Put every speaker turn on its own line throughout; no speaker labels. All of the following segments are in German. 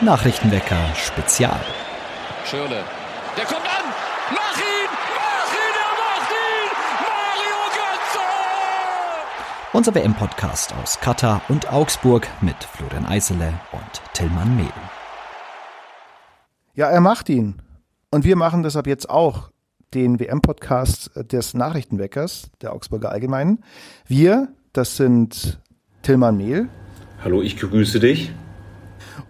Nachrichtenwecker Spezial.
Schirle. Der kommt an. Mach ihn! Mach ihn! Er macht ihn! Mario Götze!
Unser WM-Podcast aus Katar und Augsburg mit Florian Eisele und Tillmann Mehl.
Ja, er macht ihn. Und wir machen das ab jetzt auch, den WM-Podcast des Nachrichtenweckers der Augsburger Allgemeinen. Wir, das sind Tillmann Mehl.
Hallo, ich grüße dich.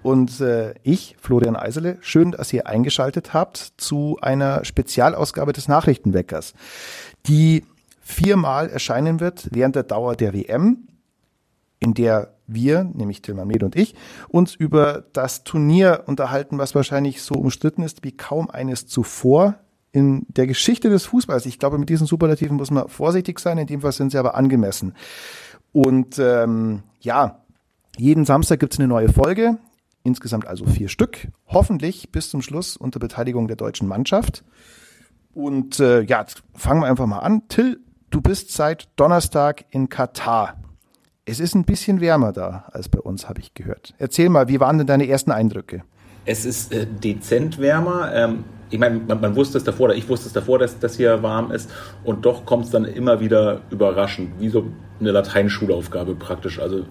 Und äh, ich, Florian Eisele, schön, dass ihr eingeschaltet habt zu einer Spezialausgabe des Nachrichtenweckers, die viermal erscheinen wird während der Dauer der WM, in der wir, nämlich Tilman Med und ich, uns über das Turnier unterhalten, was wahrscheinlich so umstritten ist wie kaum eines zuvor in der Geschichte des Fußballs. Ich glaube, mit diesen Superlativen muss man vorsichtig sein, in dem Fall sind sie aber angemessen. Und ähm, ja, jeden Samstag gibt's eine neue Folge. Insgesamt also vier Stück. Hoffentlich bis zum Schluss unter Beteiligung der deutschen Mannschaft. Und äh, ja, fangen wir einfach mal an. Till, du bist seit Donnerstag in Katar. Es ist ein bisschen wärmer da als bei uns, habe ich gehört. Erzähl mal, wie waren denn deine ersten Eindrücke?
Es ist äh, dezent wärmer. Ähm, ich meine, man, man, wusste es davor, oder ich wusste es davor, dass das hier warm ist. Und doch kommt es dann immer wieder überraschend, wie so eine Lateinschulaufgabe praktisch. Also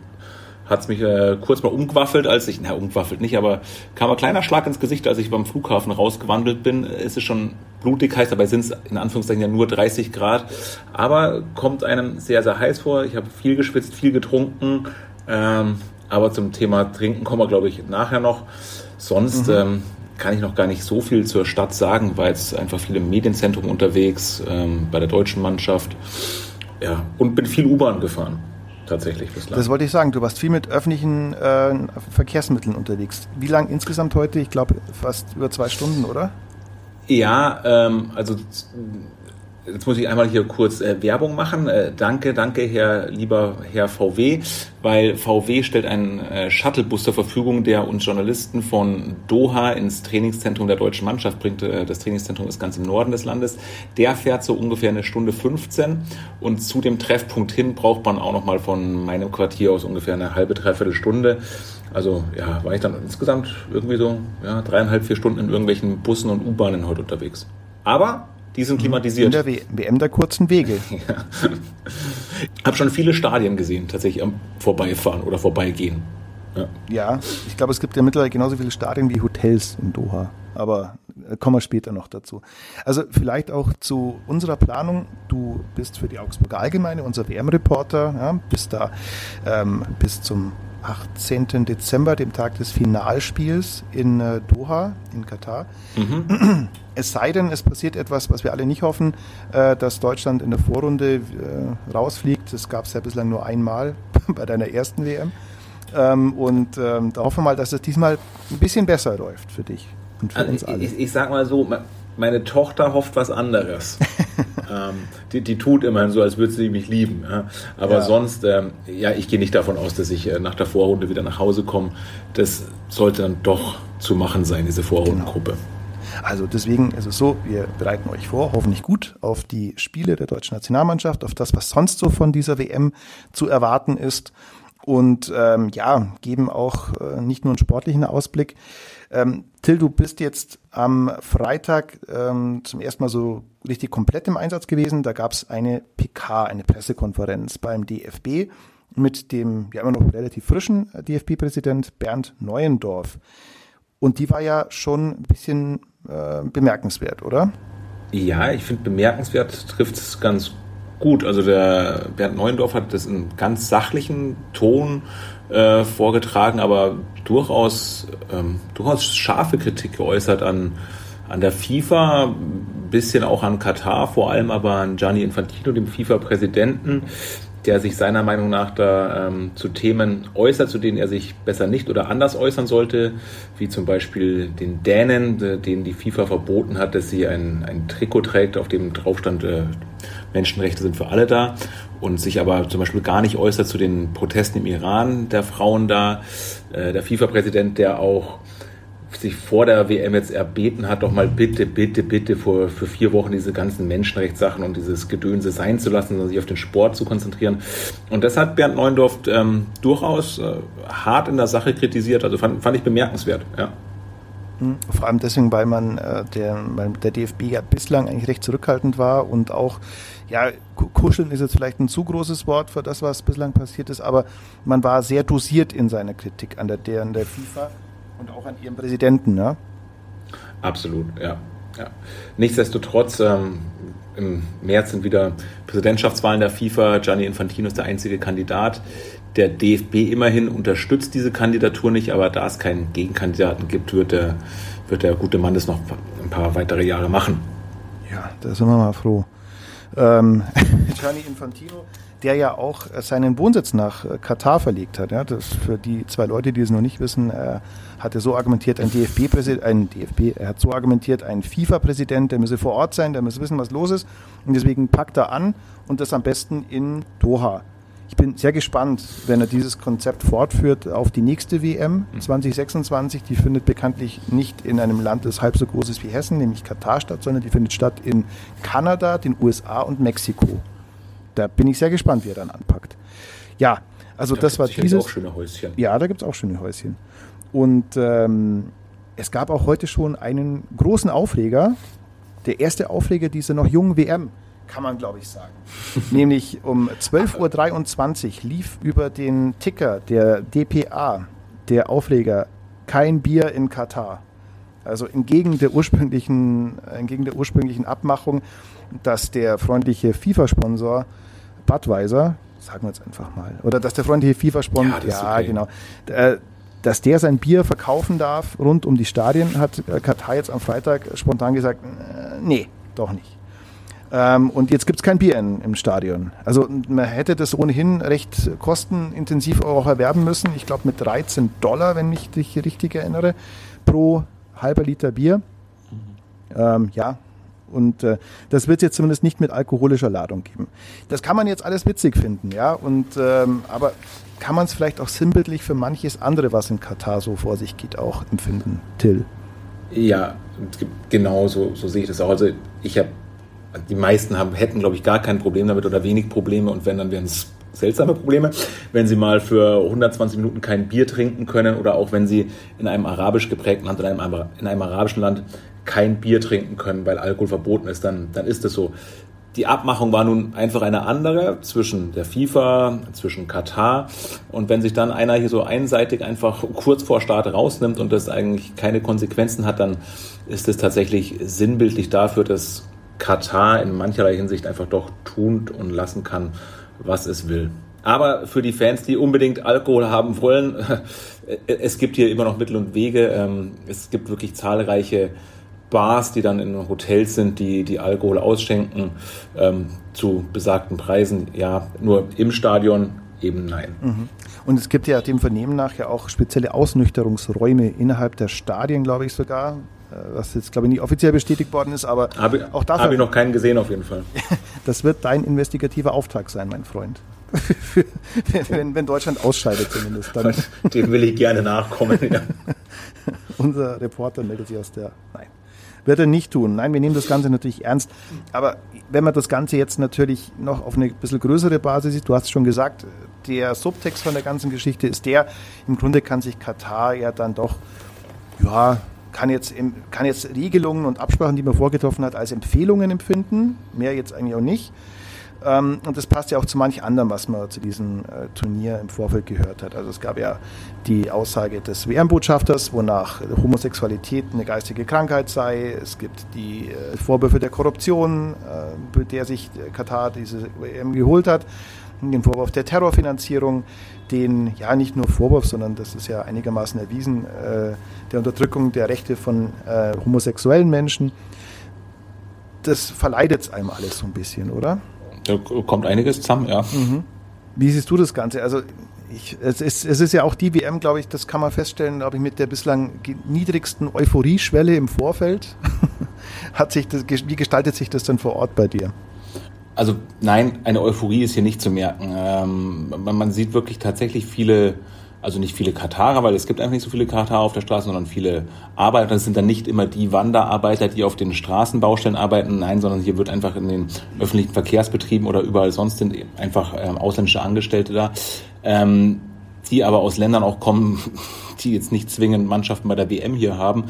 hat es mich äh, kurz mal umgewaffelt, als ich, na umgewaffelt nicht, aber kam ein kleiner Schlag ins Gesicht, als ich beim Flughafen rausgewandelt bin. Es ist schon blutig heiß, dabei sind es in Anführungszeichen ja nur 30 Grad, aber kommt einem sehr, sehr heiß vor. Ich habe viel geschwitzt, viel getrunken, ähm, aber zum Thema Trinken kommen wir, glaube ich, nachher noch. Sonst mhm. ähm, kann ich noch gar nicht so viel zur Stadt sagen, weil jetzt einfach viele im Medienzentrum unterwegs, ähm, bei der deutschen Mannschaft. Ja, und bin viel U-Bahn gefahren tatsächlich
bislang. Das wollte ich sagen. Du warst viel mit öffentlichen äh, Verkehrsmitteln unterwegs. Wie lang insgesamt heute? Ich glaube fast über zwei Stunden, oder?
Ja, ähm, also Jetzt muss ich einmal hier kurz äh, Werbung machen. Äh, danke, danke, Herr lieber Herr VW, weil VW stellt einen äh, Shuttlebus zur Verfügung, der uns Journalisten von Doha ins Trainingszentrum der deutschen Mannschaft bringt. Äh, das Trainingszentrum ist ganz im Norden des Landes. Der fährt so ungefähr eine Stunde 15 und zu dem Treffpunkt hin braucht man auch noch mal von meinem Quartier aus ungefähr eine halbe, dreiviertel Stunde. Also ja, war ich dann insgesamt irgendwie so ja, dreieinhalb, vier Stunden in irgendwelchen Bussen und U-Bahnen heute unterwegs. Aber die sind klimatisiert. In
der WM der kurzen Wege. ja.
Habe schon viele Stadien gesehen, tatsächlich am Vorbeifahren oder Vorbeigehen.
Ja. ja, ich glaube, es gibt ja mittlerweile genauso viele Stadien wie Hotels in Doha. Aber äh, kommen wir später noch dazu. Also vielleicht auch zu unserer Planung. Du bist für die Augsburger Allgemeine unser WM-Reporter, ja, bist da ähm, bis zum 18. Dezember, dem Tag des Finalspiels in äh, Doha, in Katar. Mhm. Es sei denn, es passiert etwas, was wir alle nicht hoffen, äh, dass Deutschland in der Vorrunde äh, rausfliegt. Das gab es ja bislang nur einmal bei deiner ersten WM. Ähm, und ähm, da hoffen wir mal, dass es diesmal ein bisschen besser läuft für dich und für
also
uns alle.
Ich, ich sag mal so, meine Tochter hofft was anderes. ähm, die, die, tut immerhin so, als würde sie mich lieben. Ja? Aber ja. sonst, ähm, ja, ich gehe nicht davon aus, dass ich äh, nach der Vorrunde wieder nach Hause komme. Das sollte dann doch zu machen sein, diese Vorrundengruppe. Genau.
Also deswegen ist es so, wir bereiten euch vor, hoffentlich gut, auf die Spiele der deutschen Nationalmannschaft, auf das, was sonst so von dieser WM zu erwarten ist. Und ähm, ja, geben auch äh, nicht nur einen sportlichen Ausblick, ähm, Till, du bist jetzt am Freitag ähm, zum ersten Mal so richtig komplett im Einsatz gewesen. Da gab es eine PK, eine Pressekonferenz beim DFB mit dem ja immer noch relativ frischen DFB-Präsident Bernd Neuendorf. Und die war ja schon ein bisschen äh, bemerkenswert, oder?
Ja, ich finde bemerkenswert trifft es ganz gut. Also der Bernd Neuendorf hat das in ganz sachlichen Ton äh, vorgetragen, aber durchaus, ähm, durchaus scharfe Kritik geäußert an, an der FIFA, bisschen auch an Katar, vor allem aber an Gianni Infantino, dem FIFA-Präsidenten, der sich seiner Meinung nach da ähm, zu Themen äußert, zu denen er sich besser nicht oder anders äußern sollte, wie zum Beispiel den Dänen, denen die FIFA verboten hat, dass sie ein, ein Trikot trägt, auf dem drauf stand, äh, Menschenrechte sind für alle da und sich aber zum Beispiel gar nicht äußert zu den Protesten im Iran der Frauen da. Äh, der FIFA-Präsident, der auch sich vor der WM jetzt erbeten hat, doch mal bitte, bitte, bitte vor, für vier Wochen diese ganzen Menschenrechtssachen und dieses Gedönse sein zu lassen, sondern sich auf den Sport zu konzentrieren. Und das hat Bernd Neuendorf ähm, durchaus äh, hart in der Sache kritisiert. Also fand, fand ich bemerkenswert, ja.
Vor allem deswegen, weil man äh, der, weil der DFB ja bislang eigentlich recht zurückhaltend war und auch, ja, kuscheln ist jetzt vielleicht ein zu großes Wort für das, was bislang passiert ist, aber man war sehr dosiert in seiner Kritik an der, der, an der FIFA und auch an ihrem Präsidenten, ne?
Absolut, ja. ja. Nichtsdestotrotz, ähm, im März sind wieder Präsidentschaftswahlen der FIFA. Gianni Infantino ist der einzige Kandidat. Der DFB immerhin unterstützt diese Kandidatur nicht, aber da es keinen Gegenkandidaten gibt, wird der, wird der gute Mann das noch ein paar weitere Jahre machen.
Ja, da sind wir mal froh. Ähm, Gianni Infantino der ja auch äh, seinen Wohnsitz nach äh, Katar verlegt hat. Ja, das für die zwei Leute, die es noch nicht wissen, er hatte so argumentiert, ein DFB-Präsident, ein DFB, er hat so argumentiert, ein FIFA-Präsident, der müsse vor Ort sein, der müsse wissen, was los ist. Und deswegen packt er an und das am besten in Doha. Ich bin sehr gespannt, wenn er dieses Konzept fortführt auf die nächste WM 2026. Die findet bekanntlich nicht in einem Land, das halb so groß ist wie Hessen, nämlich Katar statt, sondern die findet statt in Kanada, den USA und Mexiko da bin ich sehr gespannt, wie er dann anpackt. Ja, also da das war dieses.
auch schöne Häuschen.
Ja, da gibt es auch schöne Häuschen. Und ähm, es gab auch heute schon einen großen Aufreger. Der erste Aufreger dieser noch jungen WM, kann man glaube ich sagen. Nämlich um 12.23 Uhr lief über den Ticker der DPA der Aufreger kein Bier in Katar. Also entgegen der ursprünglichen, entgegen der ursprünglichen Abmachung, dass der freundliche FIFA-Sponsor Budweiser, sagen wir jetzt einfach mal, oder dass der freundliche FIFA-Sponsor, ja, ja okay. genau, äh, dass der sein Bier verkaufen darf rund um die Stadien, hat äh, Katar jetzt am Freitag spontan gesagt, äh, nee, doch nicht. Ähm, und jetzt gibt es kein Bier in, im Stadion. Also man hätte das ohnehin recht kostenintensiv auch erwerben müssen. Ich glaube mit 13 Dollar, wenn ich mich richtig erinnere, pro halber Liter Bier. Ähm, ja, und äh, das wird es jetzt zumindest nicht mit alkoholischer Ladung geben. Das kann man jetzt alles witzig finden, ja. Und ähm, aber kann man es vielleicht auch sinnbildlich für manches andere, was in Katar so vor sich geht, auch empfinden, Till?
Ja, genau so, so sehe ich das auch. Also ich habe, die meisten haben, hätten, glaube ich, gar kein Problem damit oder wenig Probleme und wenn, dann wären es seltsame Probleme, wenn sie mal für 120 Minuten kein Bier trinken können oder auch wenn sie in einem arabisch geprägten Land oder in einem, in einem arabischen Land kein Bier trinken können, weil Alkohol verboten ist, dann, dann ist es so. Die Abmachung war nun einfach eine andere zwischen der FIFA, zwischen Katar. Und wenn sich dann einer hier so einseitig einfach kurz vor Start rausnimmt und das eigentlich keine Konsequenzen hat, dann ist es tatsächlich sinnbildlich dafür, dass Katar in mancherlei Hinsicht einfach doch tun und lassen kann, was es will. Aber für die Fans, die unbedingt Alkohol haben wollen, es gibt hier immer noch Mittel und Wege. Ähm, es gibt wirklich zahlreiche Bars, die dann in Hotels sind, die, die Alkohol ausschenken, ähm, zu besagten Preisen. Ja, nur im Stadion eben nein.
Mhm. Und es gibt ja dem Vernehmen nach ja auch spezielle Ausnüchterungsräume innerhalb der Stadien, glaube ich sogar, was jetzt, glaube ich, nicht offiziell bestätigt worden ist, aber
habe, auch dafür. Habe ich noch keinen gesehen, auf jeden Fall.
das wird dein investigativer Auftrag sein, mein Freund. wenn, wenn, Deutschland ausscheidet zumindest. Dann.
Dem will ich gerne nachkommen. Ja.
Unser Reporter meldet sich aus der. Nein. Wird er nicht tun. Nein, wir nehmen das Ganze natürlich ernst. Aber wenn man das Ganze jetzt natürlich noch auf eine bisschen größere Basis sieht, du hast schon gesagt, der Subtext von der ganzen Geschichte ist der, im Grunde kann sich Katar ja dann doch, ja, kann jetzt, kann jetzt Regelungen und Absprachen, die man vorgetroffen hat, als Empfehlungen empfinden. Mehr jetzt eigentlich auch nicht. Ähm, und das passt ja auch zu manch anderem, was man zu diesem äh, Turnier im Vorfeld gehört hat. Also es gab ja die Aussage des WM-Botschafters, wonach Homosexualität eine geistige Krankheit sei. Es gibt die äh, Vorwürfe der Korruption, äh, der sich Katar diese WM geholt hat. Den Vorwurf der Terrorfinanzierung, den ja nicht nur Vorwurf, sondern das ist ja einigermaßen erwiesen, äh, der Unterdrückung der Rechte von äh, homosexuellen Menschen. Das verleidet einem alles so ein bisschen, oder?
Da kommt einiges zusammen, ja. Mhm.
Wie siehst du das Ganze? Also ich, es, ist, es ist ja auch die WM, glaube ich, das kann man feststellen, glaube ich, mit der bislang niedrigsten Euphorieschwelle im Vorfeld. Hat sich das, wie gestaltet sich das denn vor Ort bei dir?
Also nein, eine Euphorie ist hier nicht zu merken. Ähm, man, sieht wirklich tatsächlich viele also nicht viele Katarer, weil es gibt einfach nicht so viele Katarer auf der Straße, sondern viele Arbeiter. Das sind dann nicht immer die Wanderarbeiter, die auf den Straßenbaustellen arbeiten, nein, sondern hier wird einfach in den öffentlichen Verkehrsbetrieben oder überall sonst sind einfach ähm, ausländische Angestellte da, ähm, die aber aus Ländern auch kommen, die jetzt nicht zwingend Mannschaften bei der WM hier haben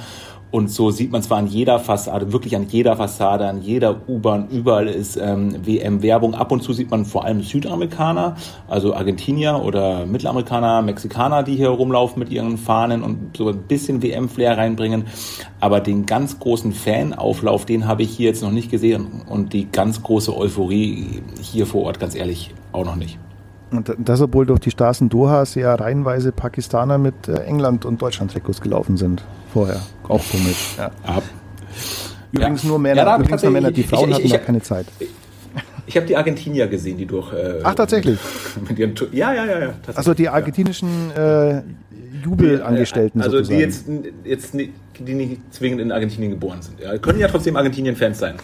und so sieht man zwar an jeder Fassade, wirklich an jeder Fassade, an jeder U-Bahn, überall ist ähm, WM-Werbung. Ab und zu sieht man vor allem Südamerikaner, also Argentinier oder Mittelamerikaner, Mexikaner, die hier rumlaufen mit ihren Fahnen und so ein bisschen WM-Flair reinbringen. Aber den ganz großen Fanauflauf, den habe ich hier jetzt noch nicht gesehen und die ganz große Euphorie hier vor Ort, ganz ehrlich, auch noch nicht.
Und das, obwohl durch die Straßen Dohas ja reihenweise Pakistaner mit äh, England- und Deutschland-Trikots gelaufen sind vorher. Auch komisch. Ja. Übrigens ja. nur Männer, ja, übrigens nur Männer. Die Frauen ich, ich, hatten da keine Zeit.
Ich habe die Argentinier gesehen, die durch.
Äh, Ach, tatsächlich?
Ihren, ja, ja, ja. ja
also die argentinischen äh, Jubelangestellten.
Also sozusagen. die jetzt, jetzt nicht, die nicht zwingend in Argentinien geboren sind. Ja. Können ja trotzdem Argentinien-Fans sein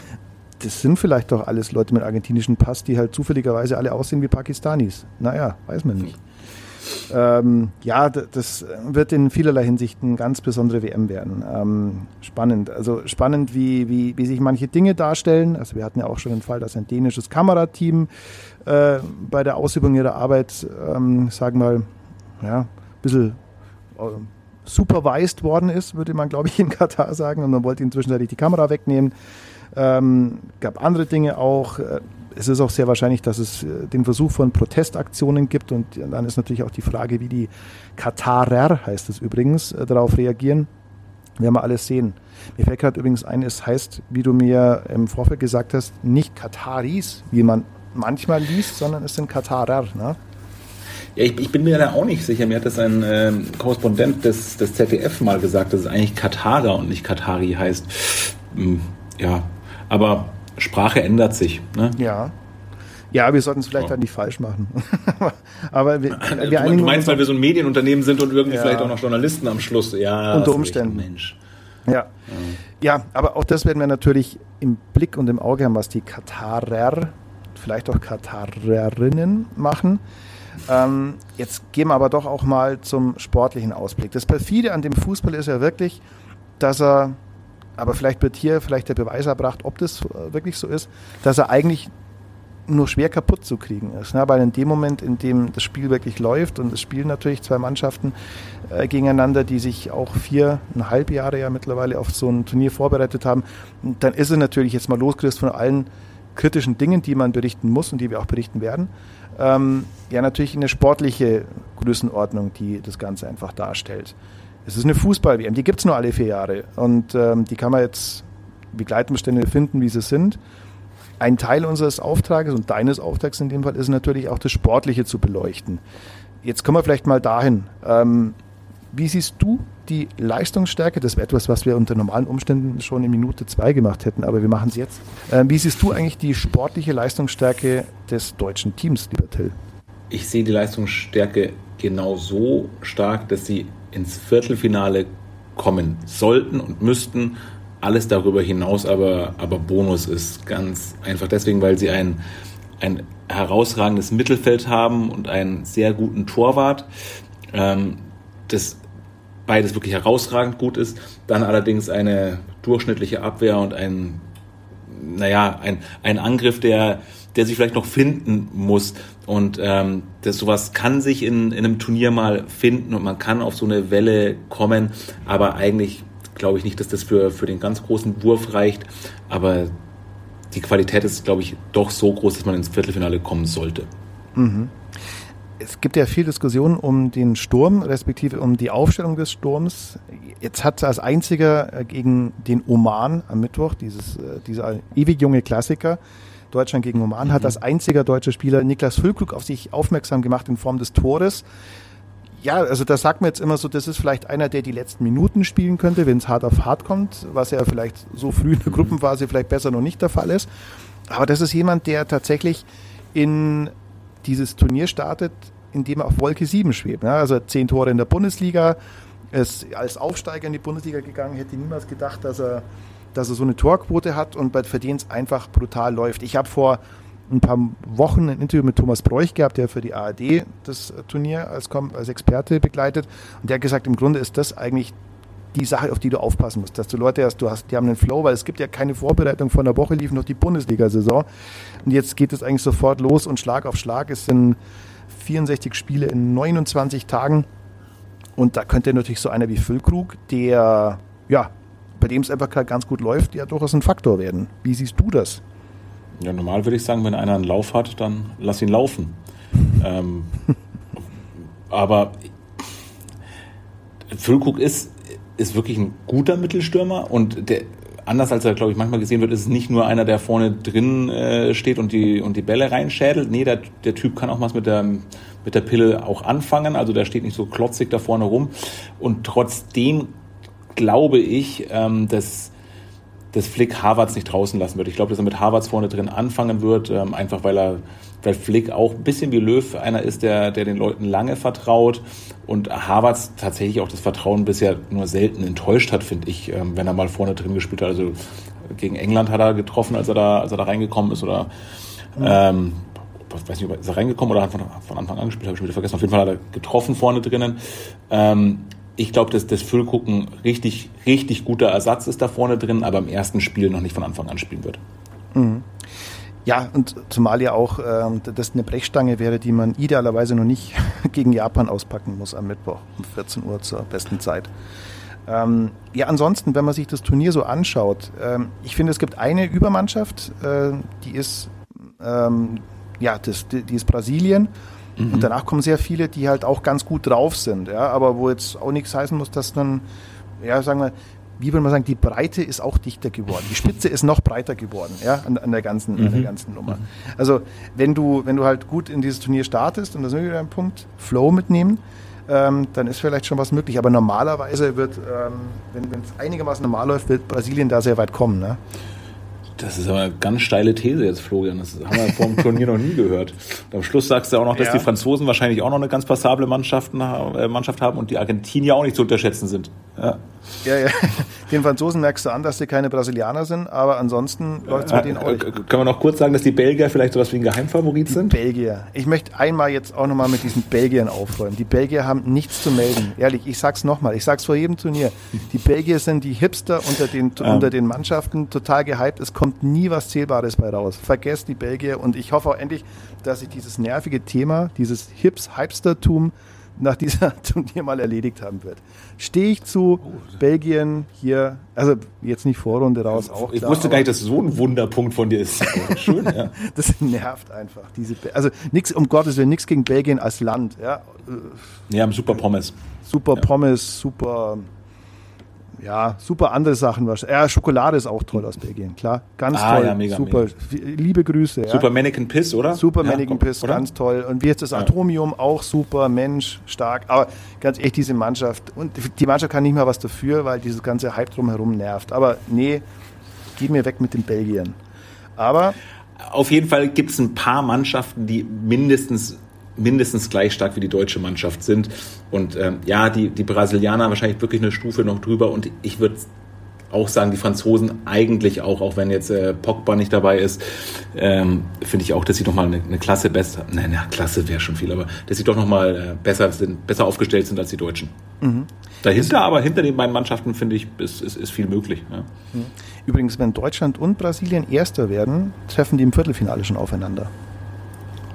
das sind vielleicht doch alles Leute mit argentinischen Pass, die halt zufälligerweise alle aussehen wie Pakistanis. Naja, weiß man nicht. Ähm, ja, das wird in vielerlei Hinsicht eine ganz besondere WM werden. Ähm, spannend. Also spannend, wie, wie, wie sich manche Dinge darstellen. Also wir hatten ja auch schon den Fall, dass ein dänisches Kamerateam äh, bei der Ausübung ihrer Arbeit, ähm, sagen wir mal, ja, ein bisschen äh, supervised worden ist, würde man, glaube ich, in Katar sagen. Und man wollte inzwischen die Kamera wegnehmen. Ähm, gab andere Dinge auch. Äh, es ist auch sehr wahrscheinlich, dass es äh, den Versuch von Protestaktionen gibt und dann ist natürlich auch die Frage, wie die Katarer, heißt es übrigens, äh, darauf reagieren. Werden wir alles sehen. Mir fällt gerade übrigens ein, es heißt, wie du mir im Vorfeld gesagt hast, nicht Kataris, wie man manchmal liest, sondern es sind Katarer. Ne?
Ja, ich, ich, bin mir da auch nicht sicher. Mir hat das ein äh, Korrespondent des, des ZDF mal gesagt, dass es eigentlich Katarer und nicht Katari heißt. Hm, ja, aber Sprache ändert sich. Ne?
Ja. Ja, wir sollten es vielleicht ja. halt nicht falsch machen. Aber wir,
wir du, du meinst, weil wir so ein Medienunternehmen sind und irgendwie ja. vielleicht auch noch Journalisten am Schluss. Ja,
unter Umständen. Mensch. Ja. ja. ja, aber auch das werden wir natürlich im Blick und im Auge haben, was die Katarer, vielleicht auch Katarerinnen machen. Ähm, jetzt gehen wir aber doch auch mal zum sportlichen Ausblick. Das perfide an dem Fußball ist ja wirklich, dass er aber vielleicht wird hier vielleicht der Beweis erbracht, ob das äh, wirklich so ist, dass er eigentlich nur schwer kaputt zu kriegen ist. Ne? Weil in dem Moment, in dem das Spiel wirklich läuft und es spielen natürlich zwei Mannschaften äh, gegeneinander, die sich auch viereinhalb Jahre ja mittlerweile auf so ein Turnier vorbereitet haben, dann ist es natürlich jetzt mal losgelöst von allen kritischen Dingen, die man berichten muss und die wir auch berichten werden. Ähm, ja, natürlich eine sportliche Größenordnung, die das Ganze einfach darstellt. Es ist eine Fußball-WM, die gibt es nur alle vier Jahre. Und ähm, die kann man jetzt Begleitumstände finden, wie sie sind. Ein Teil unseres Auftrages und deines Auftrags in dem Fall ist natürlich auch das Sportliche zu beleuchten. Jetzt kommen wir vielleicht mal dahin. Ähm, wie siehst du die Leistungsstärke? Das wäre etwas, was wir unter normalen Umständen schon in Minute zwei gemacht hätten, aber wir machen es jetzt. Ähm, wie siehst du eigentlich die sportliche Leistungsstärke des deutschen Teams, lieber Till?
Ich sehe die Leistungsstärke genau so stark, dass sie ins Viertelfinale kommen sollten und müssten. Alles darüber hinaus aber, aber Bonus ist ganz einfach deswegen, weil sie ein, ein herausragendes Mittelfeld haben und einen sehr guten Torwart. Ähm, das beides wirklich herausragend gut ist. Dann allerdings eine durchschnittliche Abwehr und ein, naja, ein, ein Angriff, der, der sich vielleicht noch finden muss. Und ähm, das sowas kann sich in, in einem Turnier mal finden und man kann auf so eine Welle kommen, aber eigentlich glaube ich nicht, dass das für, für den ganz großen Wurf reicht. Aber die Qualität ist, glaube ich, doch so groß, dass man ins Viertelfinale kommen sollte.
Mhm. Es gibt ja viel Diskussion um den Sturm, respektive um die Aufstellung des Sturms. Jetzt hat als einziger äh, gegen den Oman am Mittwoch, dieses, äh, dieser ewig junge Klassiker, Deutschland gegen Oman, mhm. hat als einziger deutscher Spieler Niklas Füllkrug auf sich aufmerksam gemacht in Form des Tores. Ja, also da sagt man jetzt immer so, das ist vielleicht einer, der die letzten Minuten spielen könnte, wenn es hart auf hart kommt, was ja vielleicht so früh in der. Gruppenphase vielleicht besser noch nicht der Fall ist. Aber das ist jemand, der tatsächlich in dieses Turnier startet, indem er auf Wolke 7 schwebt. Ja, also zehn Tore in der Bundesliga, ist als Aufsteiger in die Bundesliga gegangen, hätte niemals gedacht, dass er dass er so eine Torquote hat und bei Verdienst einfach brutal läuft. Ich habe vor ein paar Wochen ein Interview mit Thomas Bräuch gehabt, der für die ARD das Turnier als, als Experte begleitet. Und der hat gesagt, im Grunde ist das eigentlich die Sache, auf die du aufpassen musst, dass du Leute hast, du hast, die haben einen Flow, weil es gibt ja keine Vorbereitung von der Woche, lief noch die Bundesliga-Saison. Und jetzt geht es eigentlich sofort los und Schlag auf Schlag. Es sind 64 Spiele in 29 Tagen. Und da könnte natürlich so einer wie Füllkrug, der, ja, bei dem es einfach ganz gut läuft, ja durchaus ein Faktor werden. Wie siehst du das?
Ja, normal würde ich sagen, wenn einer einen Lauf hat, dann lass ihn laufen. ähm, aber Füllkrug ist, ist wirklich ein guter Mittelstürmer und der, anders als er, glaube ich, manchmal gesehen wird, ist es nicht nur einer, der vorne drin äh, steht und die, und die Bälle reinschädelt. Nee, der, der Typ kann auch was mit der, mit der Pille auch anfangen. Also der steht nicht so klotzig da vorne rum. Und trotzdem glaube ich, ähm, dass, dass Flick Harvards nicht draußen lassen wird. Ich glaube, dass er mit Harvards vorne drin anfangen wird, ähm, einfach weil er weil Flick auch ein bisschen wie Löw einer ist, der, der den Leuten lange vertraut und Harvards tatsächlich auch das Vertrauen bisher nur selten enttäuscht hat, finde ich, ähm, wenn er mal vorne drin gespielt hat. Also gegen England hat er getroffen, als er da, als er da reingekommen ist oder mhm. ähm, ich weiß nicht, ist er reingekommen oder hat von, von Anfang an gespielt, habe ich schon wieder vergessen. Auf jeden Fall hat er getroffen vorne drinnen. Ähm, ich glaube, dass das Füllgucken richtig, richtig guter Ersatz ist da vorne drin, aber im ersten Spiel noch nicht von Anfang an spielen wird.
Mhm. Ja, und zumal ja auch ähm, das eine Brechstange wäre, die man idealerweise noch nicht gegen Japan auspacken muss am Mittwoch um 14 Uhr zur besten Zeit. Ähm, ja, ansonsten, wenn man sich das Turnier so anschaut, ähm, ich finde, es gibt eine Übermannschaft, äh, die ist, ähm, ja, das, die, die ist Brasilien. Mhm. Und danach kommen sehr viele, die halt auch ganz gut drauf sind, ja, aber wo jetzt auch nichts heißen muss, dass dann, ja, sagen wir, wie würde man sagen, die Breite ist auch dichter geworden. Die Spitze ist noch breiter geworden, ja, an, an der ganzen, mhm. an der mhm. ganzen Nummer. Also, wenn du, wenn du halt gut in dieses Turnier startest, und da sind wir wieder ein Punkt, Flow mitnehmen, ähm, dann ist vielleicht schon was möglich. Aber normalerweise wird, ähm, wenn es einigermaßen normal läuft, wird Brasilien da sehr weit kommen, ne?
Das ist aber eine ganz steile These jetzt, Florian. Das haben wir vor dem Turnier noch nie gehört. Und am Schluss sagst du auch noch, dass ja. die Franzosen wahrscheinlich auch noch eine ganz passable Mannschaft, äh, Mannschaft haben und die Argentinier auch nicht zu unterschätzen sind.
Ja. Ja, ja. Den Franzosen merkst du an, dass sie keine Brasilianer sind, aber ansonsten läuft es mit denen auch nicht.
Können wir noch kurz sagen, dass die Belgier vielleicht sowas wie ein Geheimfavorit
die
sind?
Belgier. Ich möchte einmal jetzt auch nochmal mit diesen Belgiern aufräumen. Die Belgier haben nichts zu melden. Ehrlich, ich sag's nochmal. Ich sag's vor jedem Turnier. Die Belgier sind die Hipster unter den, ja. unter den Mannschaften, total gehypt. Es kommt nie was Zählbares bei raus. Vergesst die Belgier und ich hoffe auch endlich, dass sich dieses nervige Thema, dieses Hips-Hypstertum nach dieser Turnier mal erledigt haben wird. Stehe ich zu oh. Belgien hier, also jetzt nicht Vorrunde raus, auch
Ich klar, wusste gar nicht, dass so ein Wunderpunkt von dir ist.
Schön, ja. das nervt einfach. Diese, also nichts, um Gottes Willen, nichts gegen Belgien als Land. Ja,
ja super Pommes.
Super Pommes, super ja, super andere Sachen. Ja, Schokolade ist auch toll aus Belgien, klar. Ganz ah, toll. Ja, mega, super. Mega. Liebe Grüße. Ja.
Super Mannequin Piss, oder?
Super ja, Mannequin Piss, oder? ganz toll. Und wie jetzt das Atomium, auch super, Mensch, stark. Aber ganz ehrlich, diese Mannschaft, und die Mannschaft kann nicht mal was dafür, weil dieses ganze Hype drumherum nervt. Aber nee, geh mir weg mit den Belgiern. Aber.
Auf jeden Fall gibt es ein paar Mannschaften, die mindestens mindestens gleich stark wie die deutsche Mannschaft sind. Und ähm, ja, die, die Brasilianer wahrscheinlich wirklich eine Stufe noch drüber. Und ich würde auch sagen, die Franzosen eigentlich auch, auch wenn jetzt äh, Pogba nicht dabei ist, ähm, finde ich auch, dass sie doch mal eine, eine Klasse besser, nein, na, Klasse wäre schon viel, aber dass sie doch noch mal äh, besser sind, besser aufgestellt sind als die Deutschen. Mhm. Dahinter, aber hinter den beiden Mannschaften finde ich, ist, ist, ist viel möglich. Ja. Mhm.
Übrigens, wenn Deutschland und Brasilien Erster werden, treffen die im Viertelfinale schon aufeinander.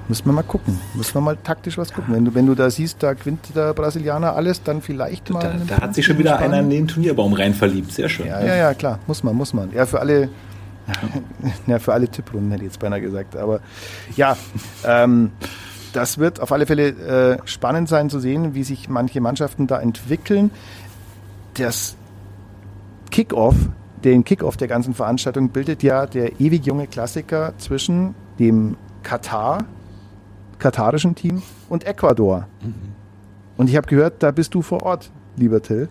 Müssen wir mal gucken. Müssen wir mal taktisch was gucken. Wenn du, wenn du da siehst, da gewinnt der Brasilianer alles, dann vielleicht mal.
Da, da hat sich schon wieder Spanien. einer in den Turnierbaum rein verliebt. Sehr schön.
Ja, ja, ja, klar. Muss man, muss man. Ja, für alle, ja, für alle Tipprunden hätte ich jetzt beinahe gesagt. Aber ja, ähm, das wird auf alle Fälle äh, spannend sein zu sehen, wie sich manche Mannschaften da entwickeln. Das Kickoff, den Kickoff der ganzen Veranstaltung bildet ja der ewig junge Klassiker zwischen dem Katar, katarischen Team und Ecuador. Mhm. Und ich habe gehört, da bist du vor Ort, lieber Till.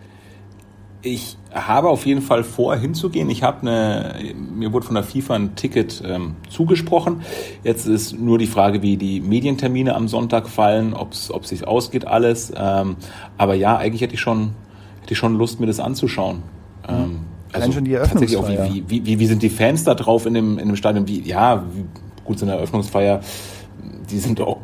Ich habe auf jeden Fall vor, hinzugehen. Ich habe eine, mir wurde von der FIFA ein Ticket ähm, zugesprochen. Jetzt ist nur die Frage, wie die Medientermine am Sonntag fallen, ob es sich ausgeht alles. Ähm, aber ja, eigentlich hätte ich schon, hätte ich schon Lust, mir das anzuschauen.
Mhm. Ähm, also schon die Eröffnungsfeier.
Auch, wie, wie, wie, wie sind die Fans da drauf in dem, in dem Stadion? Wie, ja, wie, gut, so eine Eröffnungsfeier, die sind auch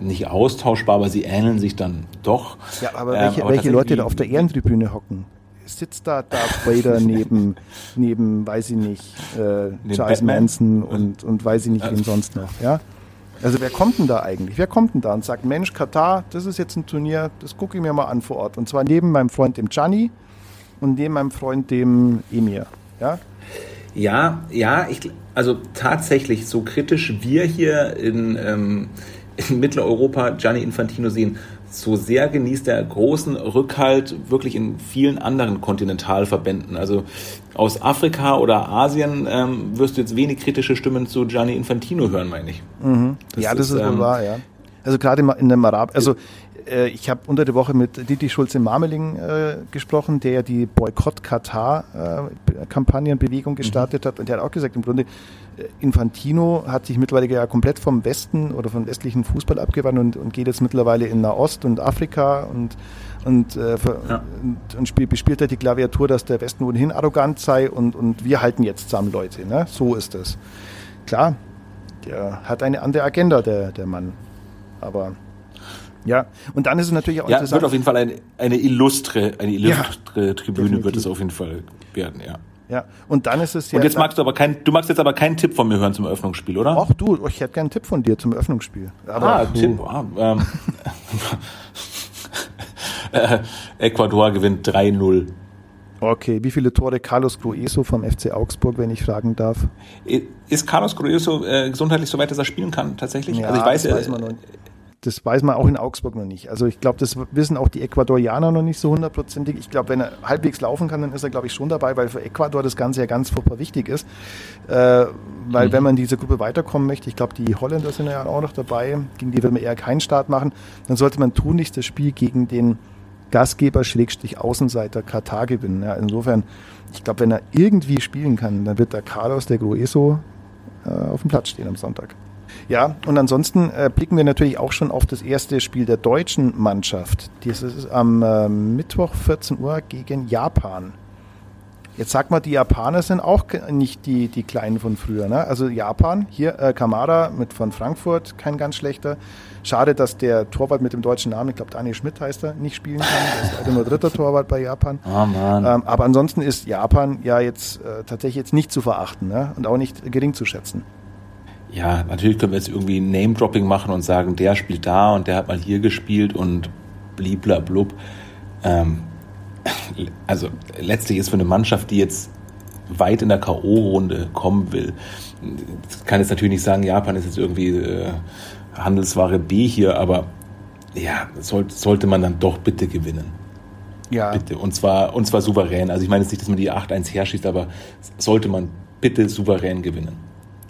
nicht austauschbar, aber sie ähneln sich dann doch.
Ja, aber welche, ähm, aber welche Leute da auf der Ehrentribüne hocken? Sitzt da Darth Vader neben, neben, weiß ich nicht, äh, Charles Batman. Manson und, und weiß ich nicht, wem sonst noch, ja? Also wer kommt denn da eigentlich? Wer kommt denn da und sagt, Mensch, Katar, das ist jetzt ein Turnier, das gucke ich mir mal an vor Ort. Und zwar neben meinem Freund dem Gianni und neben meinem Freund dem Emir. Ja,
ja, ja ich, also tatsächlich, so kritisch wir hier in, ähm, in Mitteleuropa Gianni Infantino sehen, so sehr genießt er großen Rückhalt wirklich in vielen anderen Kontinentalverbänden. Also aus Afrika oder Asien ähm, wirst du jetzt wenig kritische Stimmen zu Gianni Infantino hören, meine ich.
Mhm. Das ja, das ist, ist wohl ähm, wahr, ja. Also gerade in dem Arab, also äh, ich habe unter der Woche mit Didi Schulze-Marmeling äh, gesprochen, der ja die Boykott-Katar-Kampagnenbewegung äh, gestartet mhm. hat. Und der hat auch gesagt, im Grunde, äh, Infantino hat sich mittlerweile ja komplett vom Westen oder vom westlichen Fußball abgewandt und, und geht jetzt mittlerweile in Nahost und Afrika und, und, äh, ja. und, und spielt, bespielt halt die Klaviatur, dass der Westen ohnehin arrogant sei und, und wir halten jetzt zusammen Leute. Ne? So ist es. Klar, der hat eine andere Agenda, der, der Mann. Aber ja, und dann ist es natürlich auch
ja, interessant. wird auf jeden Fall eine, eine illustre, eine illustre ja, Tribüne definitiv. wird es auf jeden Fall werden, ja.
Ja, und dann ist es
ja. Und jetzt magst du aber kein, du magst jetzt aber keinen Tipp von mir hören zum Eröffnungsspiel, oder?
Ach du, ich hätte gerne einen Tipp von dir zum Eröffnungsspiel.
Aber ah, Tipp. Ah, ähm, äh, Ecuador gewinnt 3-0.
Okay, wie viele Tore Carlos Grueso vom FC Augsburg, wenn ich fragen darf?
Ist Carlos Grueso äh, gesundheitlich so weit, dass er spielen kann, tatsächlich?
Ja, also ich weiß, das weiß man noch nicht das weiß man auch in Augsburg noch nicht. Also ich glaube, das wissen auch die Ecuadorianer noch nicht so hundertprozentig. Ich glaube, wenn er halbwegs laufen kann, dann ist er, glaube ich, schon dabei, weil für Ecuador das Ganze ja ganz furchtbar wichtig ist. Äh, weil mhm. wenn man in diese Gruppe weiterkommen möchte, ich glaube, die Holländer sind ja auch noch dabei, gegen die wird man eher keinen Start machen, dann sollte man tunlichst das Spiel gegen den Gastgeber Schrägstrich Außenseiter Katar gewinnen. Ja, insofern, ich glaube, wenn er irgendwie spielen kann, dann wird der Carlos, der Grueso, äh, auf dem Platz stehen am Sonntag. Ja, und ansonsten äh, blicken wir natürlich auch schon auf das erste Spiel der deutschen Mannschaft. Das ist am äh, Mittwoch 14 Uhr gegen Japan. Jetzt sag mal, die Japaner sind auch nicht die, die Kleinen von früher. Ne? Also Japan, hier äh, Kamada mit von Frankfurt, kein ganz schlechter. Schade, dass der Torwart mit dem deutschen Namen, ich glaube Daniel Schmidt heißt er, nicht spielen kann. Der ist leider nur dritter Torwart bei Japan.
Oh Mann.
Ähm, aber ansonsten ist Japan ja jetzt äh, tatsächlich jetzt nicht zu verachten ne? und auch nicht gering zu schätzen
ja, natürlich können wir jetzt irgendwie Name-Dropping machen und sagen, der spielt da und der hat mal hier gespielt und bliblablub. Ähm, also letztlich ist für eine Mannschaft, die jetzt weit in der K.O.-Runde kommen will, kann jetzt natürlich nicht sagen, Japan ist jetzt irgendwie äh, Handelsware B hier, aber ja, soll, sollte man dann doch bitte gewinnen. Ja. Bitte. Und zwar, und zwar souverän. Also ich meine jetzt nicht, dass man die 8-1 herschießt, aber sollte man bitte souverän gewinnen.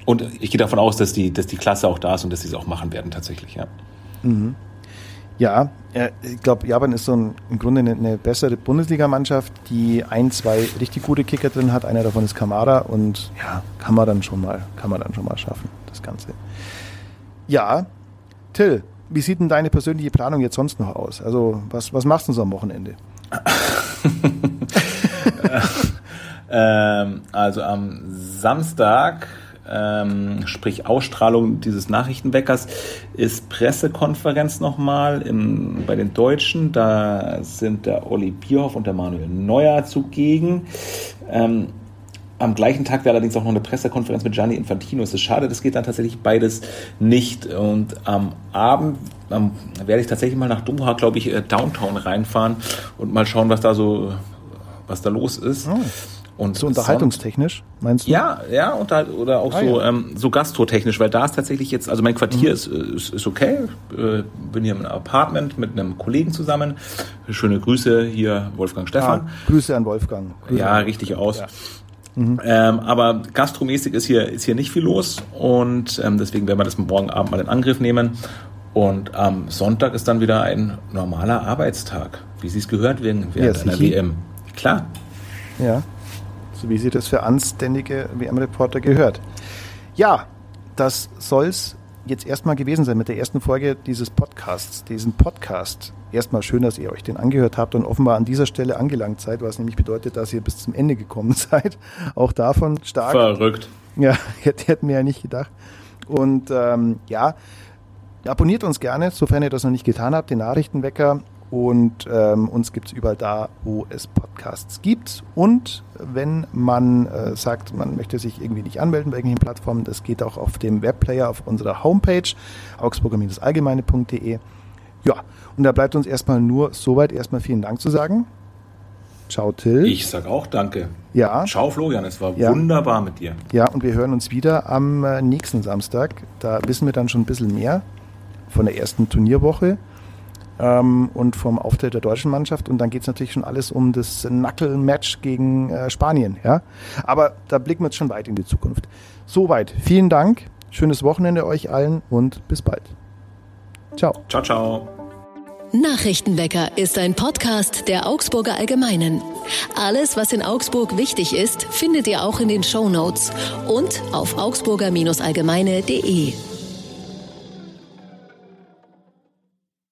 Und ich gehe davon aus, dass die, dass die Klasse auch da ist und dass sie es auch machen werden tatsächlich, ja.
Mhm. Ja, ich glaube, Japan ist so ein, im Grunde eine, eine bessere Bundesligamannschaft, die ein, zwei richtig gute Kicker drin hat. Einer davon ist Kamara und ja, kann man dann schon mal, kann man dann schon mal schaffen, das Ganze. Ja, Till, wie sieht denn deine persönliche Planung jetzt sonst noch aus? Also, was, was machst du so am Wochenende?
ähm, also am Samstag ähm, sprich Ausstrahlung dieses Nachrichtenweckers, ist Pressekonferenz nochmal im, bei den Deutschen. Da sind der Olli Bierhoff und der Manuel Neuer zugegen. Ähm, am gleichen Tag wäre allerdings auch noch eine Pressekonferenz mit Gianni Infantino. Es ist schade, das geht dann tatsächlich beides nicht. Und am Abend ähm, werde ich tatsächlich mal nach Doha, glaube ich, äh, Downtown reinfahren und mal schauen, was da so, was da los ist. Oh.
Und so unterhaltungstechnisch, meinst du?
Ja, ja, und oder auch ah, so, ja. ähm, so gastrotechnisch, weil da ist tatsächlich jetzt, also mein Quartier mhm. ist, ist, ist okay. Äh, bin hier im Apartment mit einem Kollegen zusammen. Schöne Grüße hier, Wolfgang Stefan. Ah,
Grüße an Wolfgang. Grüße
ja, richtig aus. Ja. Mhm. Ähm, aber gastromäßig ist hier, ist hier nicht viel los und ähm, deswegen werden wir das morgen Abend mal in Angriff nehmen. Und am Sonntag ist dann wieder ein normaler Arbeitstag, wie Sie es gehört werden während ja, einer WM. Klar.
Ja so wie sie das für anständige WM-Reporter gehört. Ja, das soll's jetzt erstmal gewesen sein mit der ersten Folge dieses Podcasts, diesen Podcast. Erstmal schön, dass ihr euch den angehört habt und offenbar an dieser Stelle angelangt seid, was nämlich bedeutet, dass ihr bis zum Ende gekommen seid. Auch davon stark.
Verrückt.
Ja, hätten wir ja nicht gedacht. Und ähm, ja, abonniert uns gerne, sofern ihr das noch nicht getan habt, den Nachrichtenwecker. Und ähm, uns gibt es überall da, wo es Podcasts gibt. Und wenn man äh, sagt, man möchte sich irgendwie nicht anmelden bei irgendwelchen Plattformen, das geht auch auf dem Webplayer auf unserer Homepage augsburger-allgemeine.de. Ja, und da bleibt uns erstmal nur soweit erstmal vielen Dank zu sagen. Ciao, Till.
Ich sag auch danke.
Ja.
Ciao, Florian. Es war
Ja.
wunderbar mit dir.
Ja, und wir hören uns wieder am äh, nächsten Samstag. Da wissen wir dann schon ein bisschen mehr von der ersten Turnierwoche ähm, und vom Auftritt der deutschen Mannschaft. Und dann geht es natürlich schon alles um das Knuckle-Match gegen äh, Spanien. Ja? Aber da blicken wir jetzt schon weit in die Zukunft. Soweit. Vielen Dank. Schönes Wochenende euch allen und bis bald. Ciao.
Ciao, ciao.
Nachrichtenwecker ist ein Podcast der Augsburger Allgemeinen. Alles, was in Augsburg wichtig ist, findet ihr auch in den Shownotes und auf augsburger-allgemeine.de.